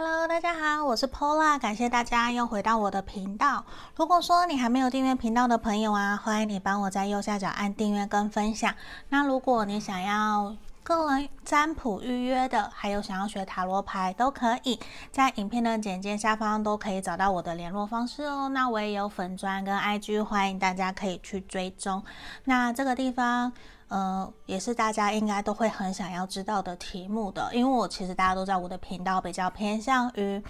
Hello，大家好，我是 Pola，感谢大家又回到我的频道。如果说你还没有订阅频道的朋友啊，欢迎你帮我在右下角按订阅跟分享。那如果你想要个人占卜预约的，还有想要学塔罗牌，都可以在影片的简介下方都可以找到我的联络方式哦。那我也有粉砖跟 IG，欢迎大家可以去追踪。那这个地方。呃，也是大家应该都会很想要知道的题目的，因为我其实大家都知道我的频道比较偏向于。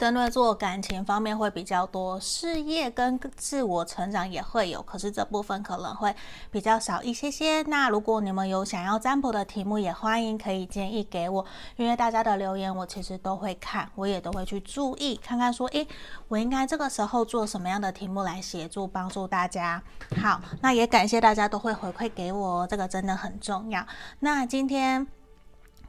针对做感情方面会比较多，事业跟自我成长也会有，可是这部分可能会比较少一些些。那如果你们有想要占卜的题目，也欢迎可以建议给我，因为大家的留言我其实都会看，我也都会去注意看看说，诶，我应该这个时候做什么样的题目来协助帮助大家。好，那也感谢大家都会回馈给我，这个真的很重要。那今天。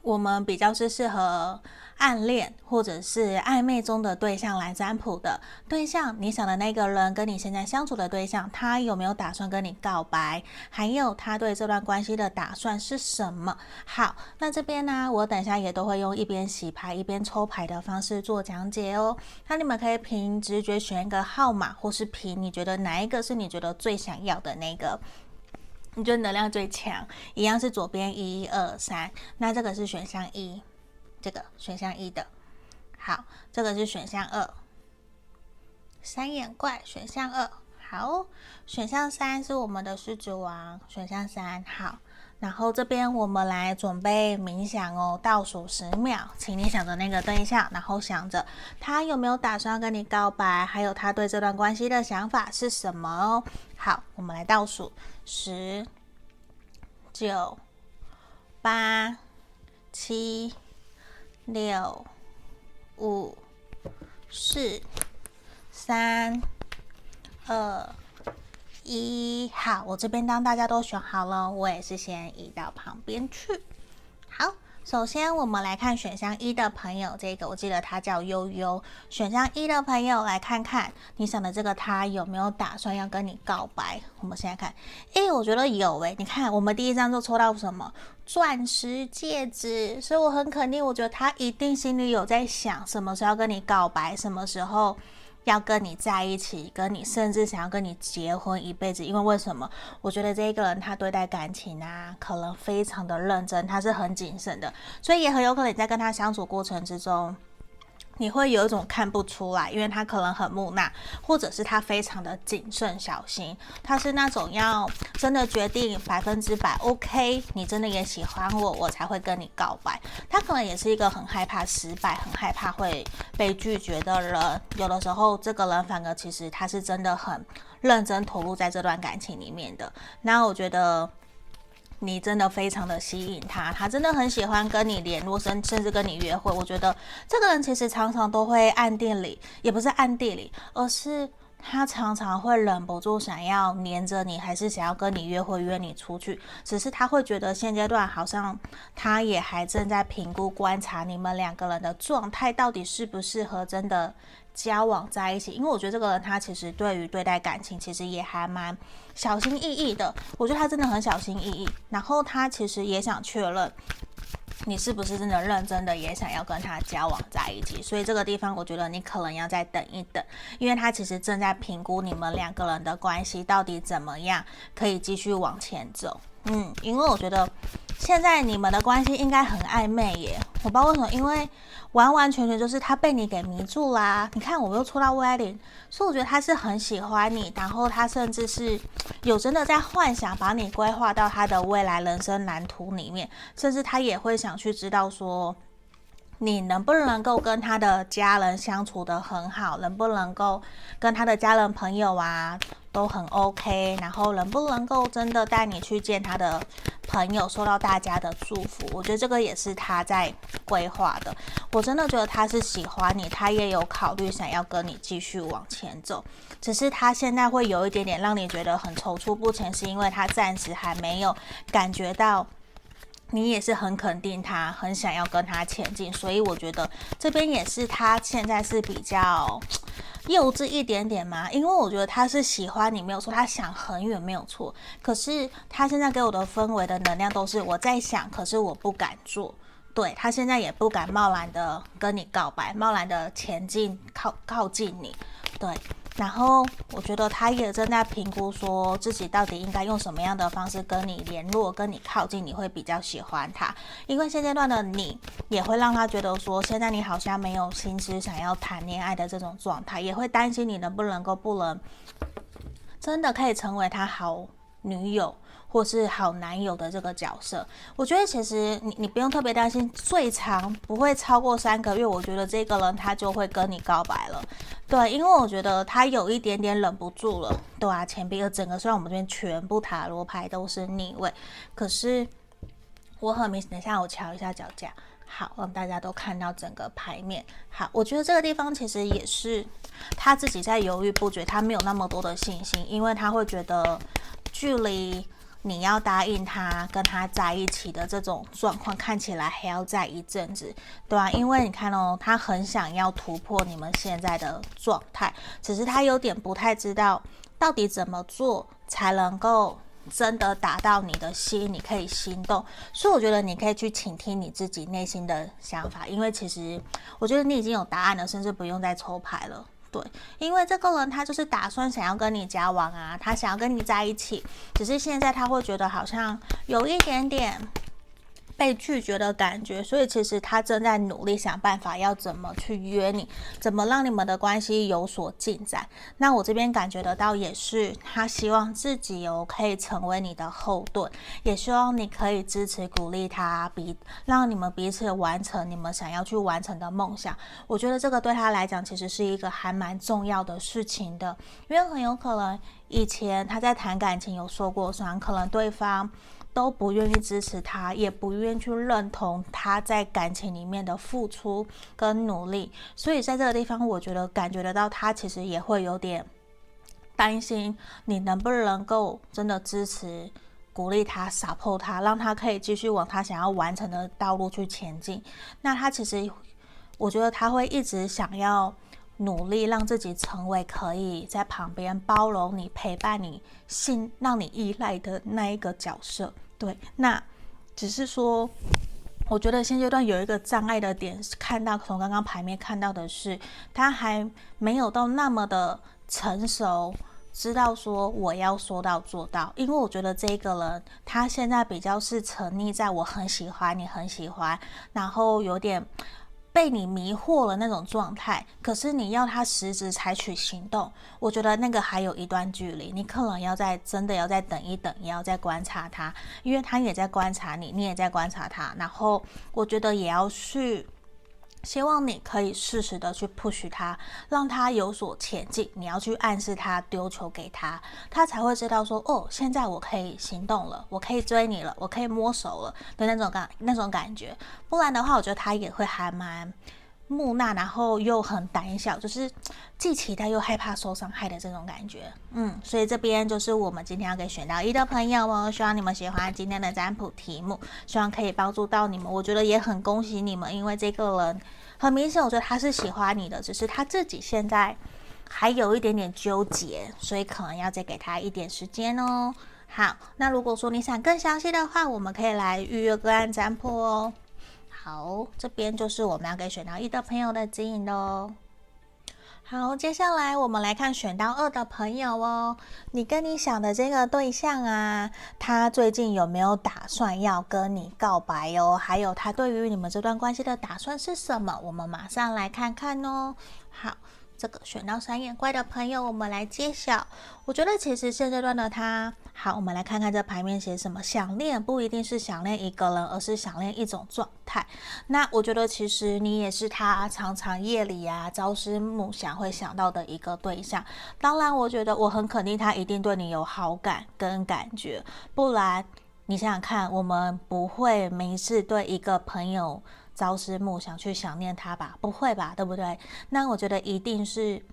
我们比较是适合暗恋或者是暧昧中的对象来占卜的对象，你想的那个人跟你现在相处的对象，他有没有打算跟你告白？还有他对这段关系的打算是什么？好，那这边呢，我等下也都会用一边洗牌一边抽牌的方式做讲解哦。那你们可以凭直觉选一个号码，或是凭你觉得哪一个是你觉得最想要的那个。你觉得能量最强，一样是左边一二三，那这个是选项一，这个选项一的，好，这个是选项二，三眼怪选项二，好，选项三是我们的狮子王，选项三，好，然后这边我们来准备冥想哦，倒数十秒，请你想着那个对象，然后想着他有没有打算跟你告白，还有他对这段关系的想法是什么哦。好，我们来倒数。十、九、八、七、六、五、四、三、二、一。好，我这边当大家都选好了，我也是先移到旁边去。好。首先，我们来看选项一的朋友，这个我记得他叫悠悠。选项一的朋友，来看看你想的这个他有没有打算要跟你告白？我们现在看，诶，我觉得有诶。你看，我们第一张就抽到什么？钻石戒指，所以我很肯定，我觉得他一定心里有在想，什么时候要跟你告白，什么时候。要跟你在一起，跟你甚至想要跟你结婚一辈子，因为为什么？我觉得这一个人他对待感情啊，可能非常的认真，他是很谨慎的，所以也很有可能你在跟他相处过程之中。你会有一种看不出来，因为他可能很木讷，或者是他非常的谨慎小心。他是那种要真的决定百分之百 OK，你真的也喜欢我，我才会跟你告白。他可能也是一个很害怕失败，很害怕会被拒绝的人。有的时候，这个人反而其实他是真的很认真投入在这段感情里面的。那我觉得。你真的非常的吸引他，他真的很喜欢跟你联络，甚甚至跟你约会。我觉得这个人其实常常都会暗地里，也不是暗地里，而是他常常会忍不住想要黏着你，还是想要跟你约会，约你出去。只是他会觉得现阶段好像他也还正在评估观察你们两个人的状态，到底适不适合真的。交往在一起，因为我觉得这个人他其实对于对待感情其实也还蛮小心翼翼的。我觉得他真的很小心翼翼，然后他其实也想确认你是不是真的认真的，也想要跟他交往在一起。所以这个地方我觉得你可能要再等一等，因为他其实正在评估你们两个人的关系到底怎么样可以继续往前走。嗯，因为我觉得现在你们的关系应该很暧昧耶，我不知道为什么，因为。完完全全就是他被你给迷住啦！你看，我又出到 wedding，所以我觉得他是很喜欢你，然后他甚至是有真的在幻想把你规划到他的未来人生蓝图里面，甚至他也会想去知道说，你能不能够跟他的家人相处得很好，能不能够跟他的家人朋友啊都很 OK，然后能不能够真的带你去见他的。朋友受到大家的祝福，我觉得这个也是他在规划的。我真的觉得他是喜欢你，他也有考虑想要跟你继续往前走。只是他现在会有一点点让你觉得很踌躇不前，是因为他暂时还没有感觉到你也是很肯定他，很想要跟他前进。所以我觉得这边也是他现在是比较。幼稚一点点嘛？因为我觉得他是喜欢你没有错，他想很远没有错。可是他现在给我的氛围的能量都是我在想，可是我不敢做。对，他现在也不敢贸然的跟你告白，贸然的前进靠靠近你，对。然后我觉得他也正在评估，说自己到底应该用什么样的方式跟你联络，跟你靠近，你会比较喜欢他。因为现阶段的你也会让他觉得说，现在你好像没有心思想要谈恋爱的这种状态，也会担心你能不能够不能真的可以成为他好女友。或是好男友的这个角色，我觉得其实你你不用特别担心，最长不会超过三个月。我觉得这个人他就会跟你告白了，对，因为我觉得他有一点点忍不住了，对啊，钱币的整个虽然我们这边全部塔罗牌都是逆位，可是我很明显，等一下我瞧一下脚架，好，让大家都看到整个牌面。好，我觉得这个地方其实也是他自己在犹豫不决，他没有那么多的信心，因为他会觉得距离。你要答应他跟他在一起的这种状况，看起来还要在一阵子，对吧？因为你看哦，他很想要突破你们现在的状态，只是他有点不太知道到底怎么做才能够真的达到你的心，你可以心动。所以我觉得你可以去倾听你自己内心的想法，因为其实我觉得你已经有答案了，甚至不用再抽牌了。对，因为这个人他就是打算想要跟你交往啊，他想要跟你在一起，只是现在他会觉得好像有一点点。被拒绝的感觉，所以其实他正在努力想办法，要怎么去约你，怎么让你们的关系有所进展。那我这边感觉得到，也是他希望自己有可以成为你的后盾，也希望你可以支持鼓励他，彼让你们彼此完成你们想要去完成的梦想。我觉得这个对他来讲，其实是一个还蛮重要的事情的，因为很有可能以前他在谈感情有说过，说可能对方。都不愿意支持他，也不愿意去认同他在感情里面的付出跟努力，所以在这个地方，我觉得感觉得到他其实也会有点担心，你能不能够真的支持、鼓励他、support 他，让他可以继续往他想要完成的道路去前进。那他其实，我觉得他会一直想要。努力让自己成为可以在旁边包容你、陪伴你、信让你依赖的那一个角色。对，那只是说，我觉得现阶段有一个障碍的点，是看到从刚刚牌面看到的是，他还没有到那么的成熟，知道说我要说到做到。因为我觉得这个人他现在比较是沉溺在我很喜欢你、很喜欢，然后有点。被你迷惑了那种状态，可是你要他实质采取行动，我觉得那个还有一段距离，你可能要再真的要再等一等，也要再观察他，因为他也在观察你，你也在观察他，然后我觉得也要去。希望你可以适时的去 push 他，让他有所前进。你要去暗示他，丢球给他，他才会知道说，哦，现在我可以行动了，我可以追你了，我可以摸手了的那种感那种感觉。不然的话，我觉得他也会还蛮木讷，然后又很胆小，就是既期待又害怕受伤害的这种感觉。嗯，所以这边就是我们今天要给选到一的朋友哦，希望你们喜欢今天的占卜题目，希望可以帮助到你们。我觉得也很恭喜你们，因为这个人很明显，我觉得他是喜欢你的，只是他自己现在还有一点点纠结，所以可能要再给他一点时间哦。好，那如果说你想更详细的话，我们可以来预约个案占卜哦。好，这边就是我们要给选到一的朋友的指引喽。好，接下来我们来看选到二的朋友哦。你跟你想的这个对象啊，他最近有没有打算要跟你告白哦？还有他对于你们这段关系的打算是什么？我们马上来看看哦。好。这个选到三眼怪的朋友，我们来揭晓。我觉得其实现阶段的他，好，我们来看看这牌面写什么。想念不一定是想念一个人，而是想念一种状态。那我觉得其实你也是他常常夜里啊朝思暮想会想到的一个对象。当然，我觉得我很肯定他一定对你有好感跟感觉，不然你想想看，我们不会没事对一个朋友。朝思暮想去想念他吧，不会吧，对不对？那我觉得一定是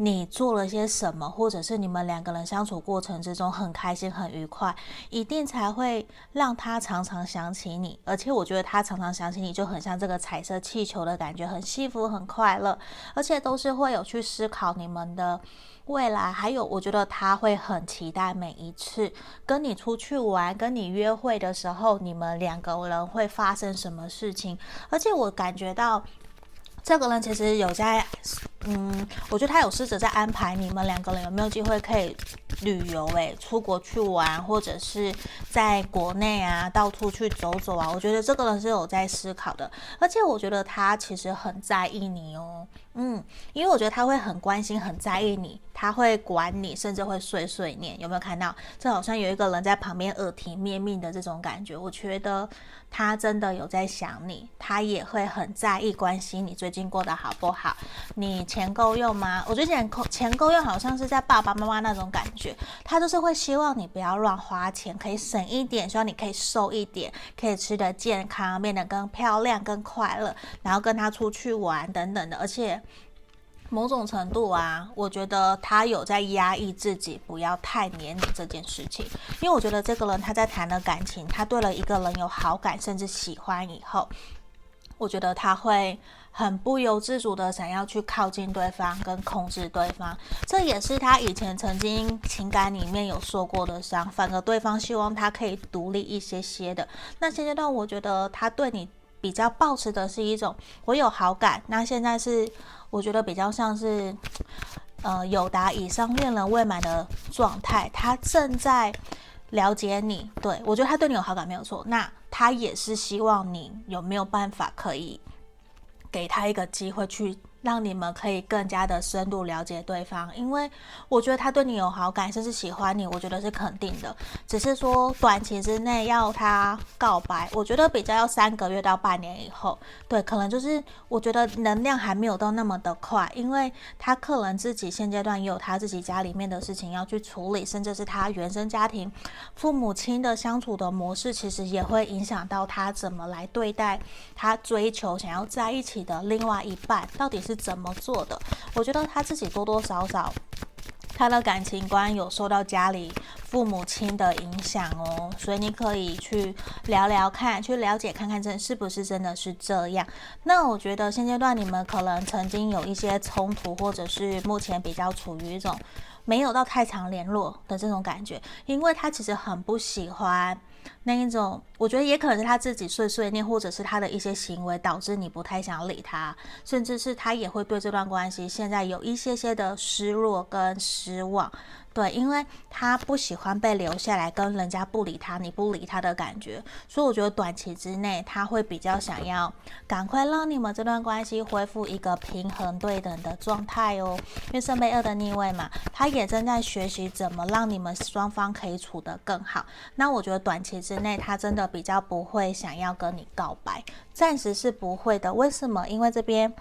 你做了些什么，或者是你们两个人相处过程之中很开心、很愉快，一定才会让他常常想起你。而且我觉得他常常想起你，就很像这个彩色气球的感觉，很幸福、很快乐，而且都是会有去思考你们的未来。还有，我觉得他会很期待每一次跟你出去玩、跟你约会的时候，你们两个人会发生什么事情。而且我感觉到。这个人其实有在，嗯，我觉得他有试着在安排你们两个人有没有机会可以旅游，诶，出国去玩，或者是在国内啊到处去走走啊。我觉得这个人是有在思考的，而且我觉得他其实很在意你哦。嗯，因为我觉得他会很关心、很在意你，他会管你，甚至会碎碎念。有没有看到？这好像有一个人在旁边耳提面命的这种感觉。我觉得他真的有在想你，他也会很在意、关心你最近过得好不好。你钱够用吗？我觉得钱够钱够用，好像是在爸爸妈妈那种感觉。他就是会希望你不要乱花钱，可以省一点，希望你可以瘦一点，可以吃得健康，变得更漂亮、更快乐，然后跟他出去玩等等的，而且。某种程度啊，我觉得他有在压抑自己，不要太黏你这件事情。因为我觉得这个人他在谈了感情，他对了一个人有好感，甚至喜欢以后，我觉得他会很不由自主的想要去靠近对方，跟控制对方。这也是他以前曾经情感里面有受过的伤，反而对方希望他可以独立一些些的。那现阶段，我觉得他对你比较抱持的是一种我有好感。那现在是。我觉得比较像是，呃，有达以上恋人未满的状态，他正在了解你，对，我觉得他对你有好感没有错，那他也是希望你有没有办法可以给他一个机会去。让你们可以更加的深入了解对方，因为我觉得他对你有好感，甚至喜欢你，我觉得是肯定的。只是说短期之内要他告白，我觉得比较要三个月到半年以后。对，可能就是我觉得能量还没有到那么的快，因为他可能自己现阶段也有他自己家里面的事情要去处理，甚至是他原生家庭父母亲的相处的模式，其实也会影响到他怎么来对待他追求想要在一起的另外一半，到底是。怎么做的？我觉得他自己多多少少，他的感情观有受到家里父母亲的影响哦，所以你可以去聊聊看，去了解看看，这是不是真的是这样？那我觉得现阶段你们可能曾经有一些冲突，或者是目前比较处于一种没有到太常联络的这种感觉，因为他其实很不喜欢。那一种，我觉得也可能是他自己碎碎念，或者是他的一些行为导致你不太想理他，甚至是他也会对这段关系现在有一些些的失落跟失望。对，因为他不喜欢被留下来跟人家不理他，你不理他的感觉，所以我觉得短期之内他会比较想要赶快让你们这段关系恢复一个平衡对等的状态哦。因为圣杯二的逆位嘛，他也正在学习怎么让你们双方可以处得更好。那我觉得短期之内他真的比较不会想要跟你告白，暂时是不会的。为什么？因为这边。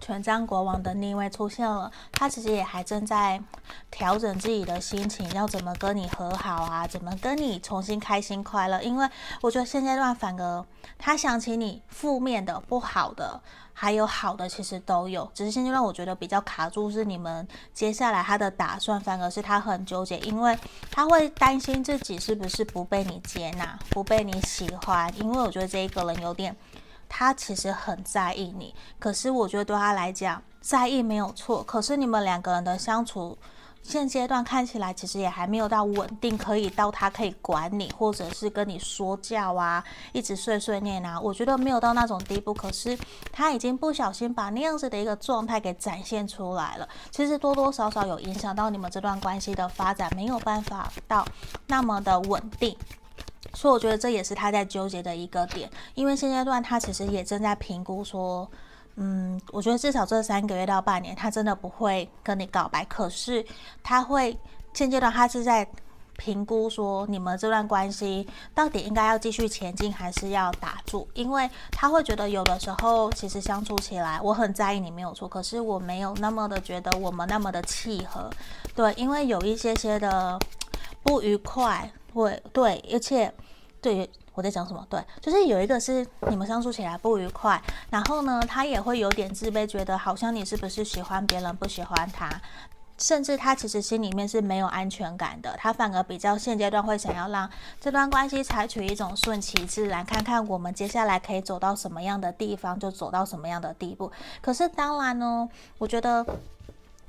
权杖国王的逆位出现了，他其实也还正在调整自己的心情，要怎么跟你和好啊？怎么跟你重新开心快乐？因为我觉得现阶段反而他想起你负面的、不好的，还有好的，其实都有。只是现阶段我觉得比较卡住是你们接下来他的打算，反而是他很纠结，因为他会担心自己是不是不被你接纳、不被你喜欢。因为我觉得这一个人有点。他其实很在意你，可是我觉得对他来讲，在意没有错。可是你们两个人的相处，现阶段看起来其实也还没有到稳定，可以到他可以管你，或者是跟你说教啊，一直碎碎念啊。我觉得没有到那种地步。可是他已经不小心把那样子的一个状态给展现出来了，其实多多少少有影响到你们这段关系的发展，没有办法到那么的稳定。所以我觉得这也是他在纠结的一个点，因为现阶段他其实也正在评估说，嗯，我觉得至少这三个月到半年，他真的不会跟你告白。可是他会现阶段他是在评估说，你们这段关系到底应该要继续前进，还是要打住？因为他会觉得有的时候其实相处起来，我很在意你没有错，可是我没有那么的觉得我们那么的契合，对，因为有一些些的不愉快。对，对，而且对我在讲什么？对，就是有一个是你们相处起来不愉快，然后呢，他也会有点自卑，觉得好像你是不是喜欢别人，不喜欢他，甚至他其实心里面是没有安全感的，他反而比较现阶段会想要让这段关系采取一种顺其自然，看看我们接下来可以走到什么样的地方，就走到什么样的地步。可是当然呢，我觉得。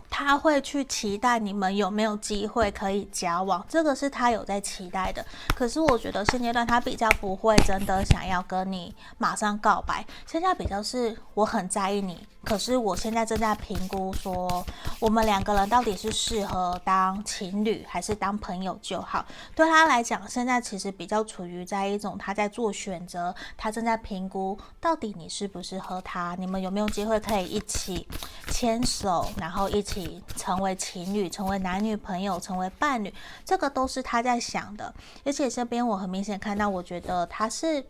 他会去期待你们有没有机会可以交往，这个是他有在期待的。可是我觉得现阶段他比较不会真的想要跟你马上告白，现在比较是我很在意你。可是我现在正在评估，说我们两个人到底是适合当情侣还是当朋友就好。对他来讲，现在其实比较处于在一种他在做选择，他正在评估到底你适不适合他，你们有没有机会可以一起牵手，然后一起成为情侣，成为男女朋友，成为伴侣，这个都是他在想的。而且这边我很明显看到，我觉得他是。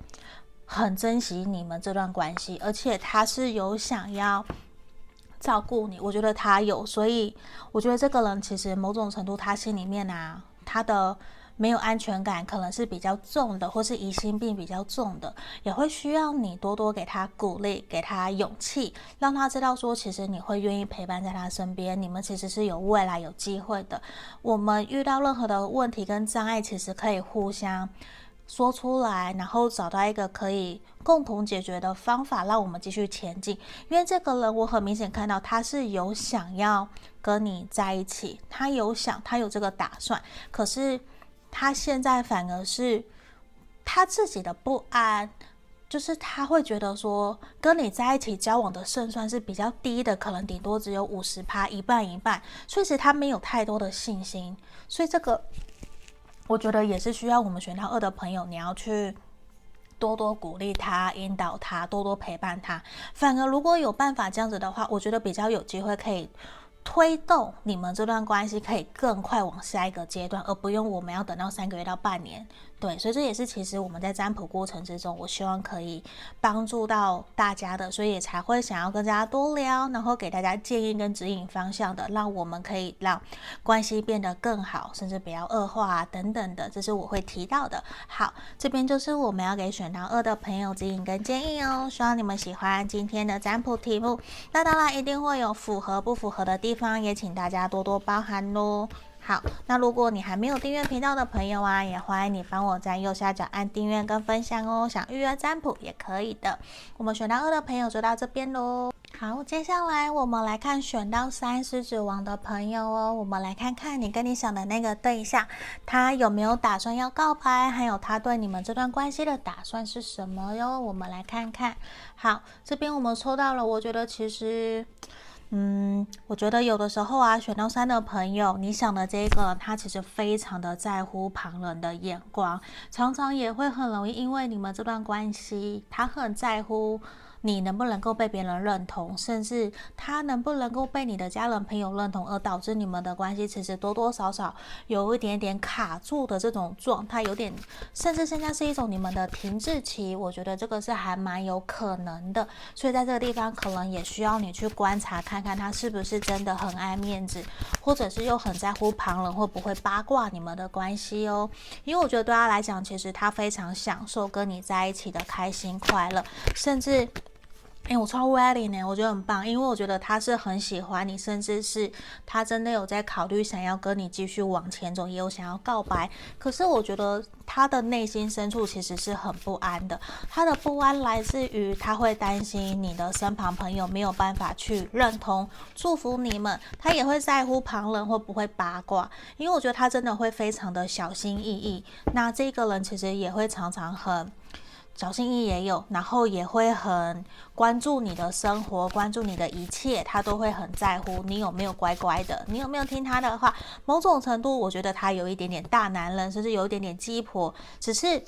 很珍惜你们这段关系，而且他是有想要照顾你，我觉得他有，所以我觉得这个人其实某种程度他心里面啊，他的没有安全感可能是比较重的，或是疑心病比较重的，也会需要你多多给他鼓励，给他勇气，让他知道说，其实你会愿意陪伴在他身边，你们其实是有未来有机会的。我们遇到任何的问题跟障碍，其实可以互相。说出来，然后找到一个可以共同解决的方法，让我们继续前进。因为这个人，我很明显看到他是有想要跟你在一起，他有想，他有这个打算。可是他现在反而是他自己的不安，就是他会觉得说，跟你在一起交往的胜算是比较低的，可能顶多只有五十趴，一半一半。所以其实他没有太多的信心。所以这个。我觉得也是需要我们选到二的朋友，你要去多多鼓励他、引导他、多多陪伴他。反而如果有办法这样子的话，我觉得比较有机会可以推动你们这段关系可以更快往下一个阶段，而不用我们要等到三个月到半年。对，所以这也是其实我们在占卜过程之中，我希望可以帮助到大家的，所以也才会想要跟大家多聊，然后给大家建议跟指引方向的，让我们可以让关系变得更好，甚至不要恶化啊等等的，这是我会提到的。好，这边就是我们要给选到二的朋友指引跟建议哦，希望你们喜欢今天的占卜题目。那当然一定会有符合不符合的地方，也请大家多多包涵喽。好，那如果你还没有订阅频道的朋友啊，也欢迎你帮我在右下角按订阅跟分享哦。想预约占卜也可以的。我们选到二的朋友就到这边喽。好，接下来我们来看选到三狮子王的朋友哦。我们来看看你跟你想的那个对象，他有没有打算要告白，还有他对你们这段关系的打算是什么哟？我们来看看。好，这边我们抽到了，我觉得其实。嗯，我觉得有的时候啊，选到三的朋友，你想的这个，他其实非常的在乎旁人的眼光，常常也会很容易因为你们这段关系，他很在乎。你能不能够被别人认同，甚至他能不能够被你的家人朋友认同，而导致你们的关系其实多多少少有一点点卡住的这种状态，有点甚至现在是一种你们的停滞期。我觉得这个是还蛮有可能的，所以在这个地方可能也需要你去观察，看看他是不是真的很爱面子，或者是又很在乎旁人会不会八卦你们的关系哦。因为我觉得对他来讲，其实他非常享受跟你在一起的开心快乐，甚至。哎，我超 wedding 呢，我觉得很棒，因为我觉得他是很喜欢你，甚至是他真的有在考虑想要跟你继续往前走，也有想要告白。可是我觉得他的内心深处其实是很不安的，他的不安来自于他会担心你的身旁朋友没有办法去认同、祝福你们，他也会在乎旁人会不会八卦，因为我觉得他真的会非常的小心翼翼。那这个人其实也会常常很。小心翼翼也有，然后也会很关注你的生活，关注你的一切，他都会很在乎你有没有乖乖的，你有没有听他的话。某种程度，我觉得他有一点点大男人，甚至有一点点鸡婆。只是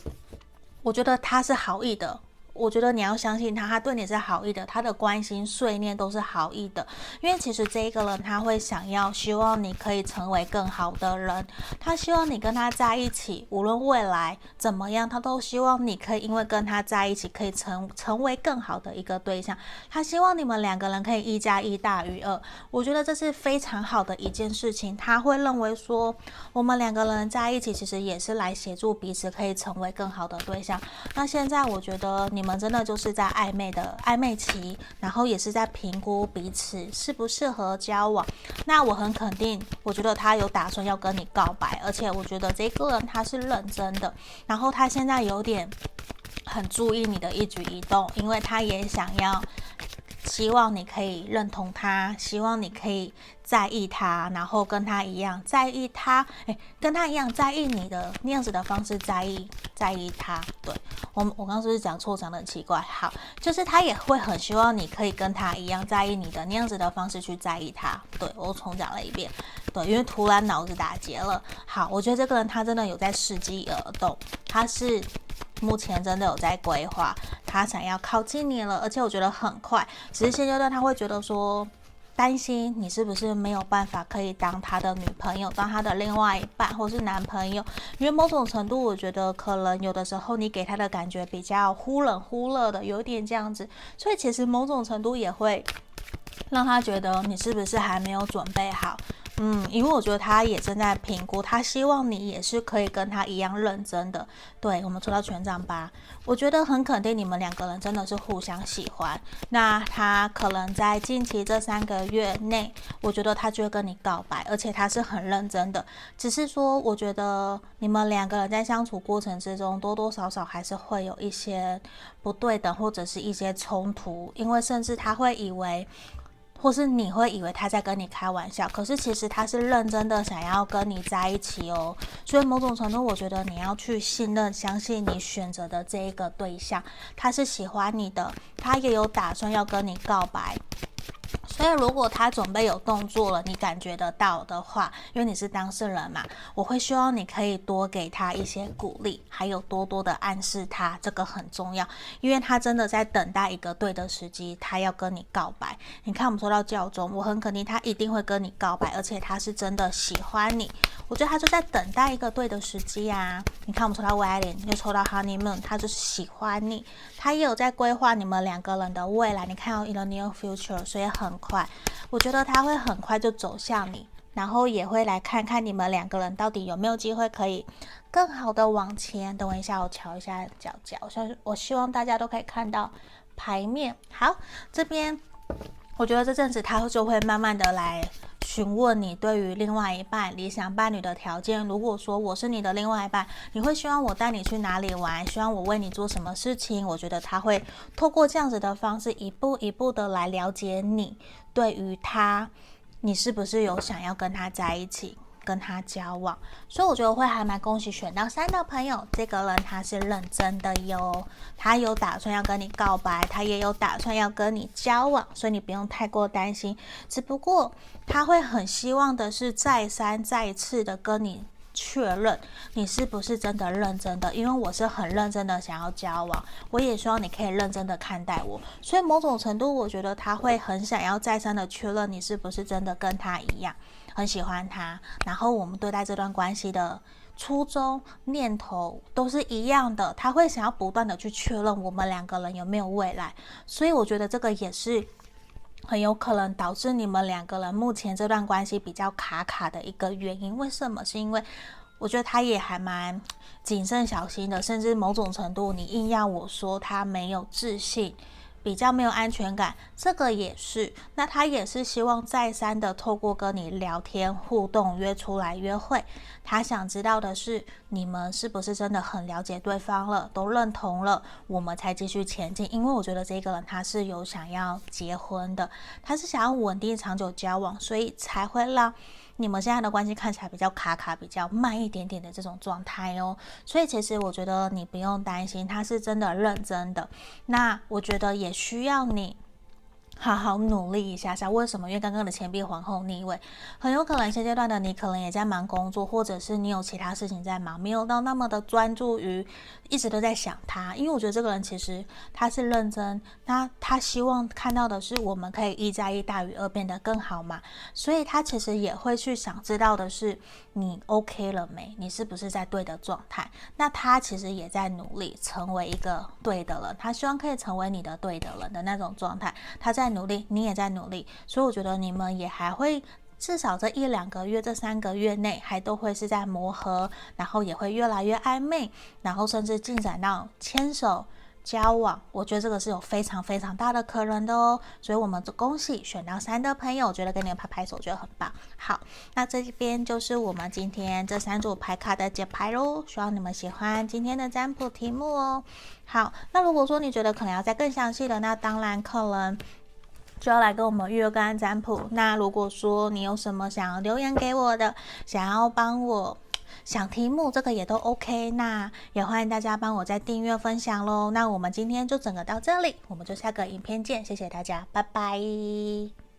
我觉得他是好意的。我觉得你要相信他，他对你是好意的，他的关心碎念都是好意的。因为其实这一个人他会想要，希望你可以成为更好的人，他希望你跟他在一起，无论未来怎么样，他都希望你可以因为跟他在一起，可以成成为更好的一个对象。他希望你们两个人可以一加一大于二。我觉得这是非常好的一件事情。他会认为说，我们两个人在一起，其实也是来协助彼此可以成为更好的对象。那现在我觉得你。你们真的就是在暧昧的暧昧期，然后也是在评估彼此适不适合交往。那我很肯定，我觉得他有打算要跟你告白，而且我觉得这个人他是认真的。然后他现在有点很注意你的一举一动，因为他也想要。希望你可以认同他，希望你可以在意他，然后跟他一样在意他，诶，跟他一样在意你的那样子的方式在意在意他。对，我我刚刚是不是讲错，讲得很奇怪？好，就是他也会很希望你可以跟他一样在意你的那样子的方式去在意他。对，我重讲了一遍，对，因为突然脑子打结了。好，我觉得这个人他真的有在伺机而动，他是。目前真的有在规划，他想要靠近你了，而且我觉得很快。只是现阶段他会觉得说，担心你是不是没有办法可以当他的女朋友，当他的另外一半或是男朋友。因为某种程度，我觉得可能有的时候你给他的感觉比较忽冷忽热的，有点这样子，所以其实某种程度也会让他觉得你是不是还没有准备好。嗯，因为我觉得他也正在评估，他希望你也是可以跟他一样认真的。对，我们抽到权杖八，我觉得很肯定你们两个人真的是互相喜欢。那他可能在近期这三个月内，我觉得他就会跟你告白，而且他是很认真的。只是说，我觉得你们两个人在相处过程之中，多多少少还是会有一些不对等，或者是一些冲突，因为甚至他会以为。或是你会以为他在跟你开玩笑，可是其实他是认真的想要跟你在一起哦。所以某种程度，我觉得你要去信任、相信你选择的这一个对象，他是喜欢你的，他也有打算要跟你告白。所以，如果他准备有动作了，你感觉得到的话，因为你是当事人嘛，我会希望你可以多给他一些鼓励，还有多多的暗示他，这个很重要，因为他真的在等待一个对的时机，他要跟你告白。你看，我们说到教宗，我很肯定他一定会跟你告白，而且他是真的喜欢你。我觉得他就在等待一个对的时机啊。你看，我们抽到 wedding，又抽到 honeymoon，他就是喜欢你，他也有在规划你们两个人的未来。你看到 in the near future，所以很，快我觉得他会很快就走向你，然后也会来看看你们两个人到底有没有机会可以更好的往前。等我一下，我瞧一下角角，我我希望大家都可以看到牌面。好，这边我觉得这阵子他就会慢慢的来。询问你对于另外一半理想伴侣的条件。如果说我是你的另外一半，你会希望我带你去哪里玩？希望我为你做什么事情？我觉得他会透过这样子的方式，一步一步的来了解你。对于他，你是不是有想要跟他在一起？跟他交往，所以我觉得会还蛮恭喜选到三的朋友，这个人他是认真的哟，他有打算要跟你告白，他也有打算要跟你交往，所以你不用太过担心。只不过他会很希望的是再三再次的跟你确认，你是不是真的认真的，因为我是很认真的想要交往，我也希望你可以认真的看待我，所以某种程度我觉得他会很想要再三的确认你是不是真的跟他一样。很喜欢他，然后我们对待这段关系的初衷、念头都是一样的。他会想要不断的去确认我们两个人有没有未来，所以我觉得这个也是很有可能导致你们两个人目前这段关系比较卡卡的一个原因。为什么？是因为我觉得他也还蛮谨慎小心的，甚至某种程度，你硬要我说他没有自信。比较没有安全感，这个也是。那他也是希望再三的透过跟你聊天互动，约出来约会。他想知道的是，你们是不是真的很了解对方了，都认同了，我们才继续前进。因为我觉得这个人他是有想要结婚的，他是想要稳定长久交往，所以才会让。你们现在的关系看起来比较卡卡，比较慢一点点的这种状态哦，所以其实我觉得你不用担心，他是真的认真的。那我觉得也需要你好好努力一下下。为什么？因为刚刚的钱币皇后逆位，很有可能现阶段的你可能也在忙工作，或者是你有其他事情在忙，没有到那么的专注于一直都在想他。因为我觉得这个人其实他是认真，那他希望看到的是我们可以一加一大于二变得更好嘛，所以他其实也会去想知道的是你 OK 了没？你是不是在对的状态？那他其实也在努力成为一个对的人，他希望可以成为你的对的人的那种状态，他在。努力，你也在努力，所以我觉得你们也还会至少这一两个月、这三个月内还都会是在磨合，然后也会越来越暧昧，然后甚至进展到牵手交往。我觉得这个是有非常非常大的可能的哦。所以我们恭喜选到三的朋友，我觉得给你们拍拍手，觉得很棒。好，那这边就是我们今天这三组牌卡的解牌喽，希望你们喜欢今天的占卜题目哦。好，那如果说你觉得可能要再更详细的，那当然可能。就要来跟我们预约个案占卜。那如果说你有什么想要留言给我的，想要帮我想题目，这个也都 OK。那也欢迎大家帮我再订阅分享喽。那我们今天就整个到这里，我们就下个影片见，谢谢大家，拜拜。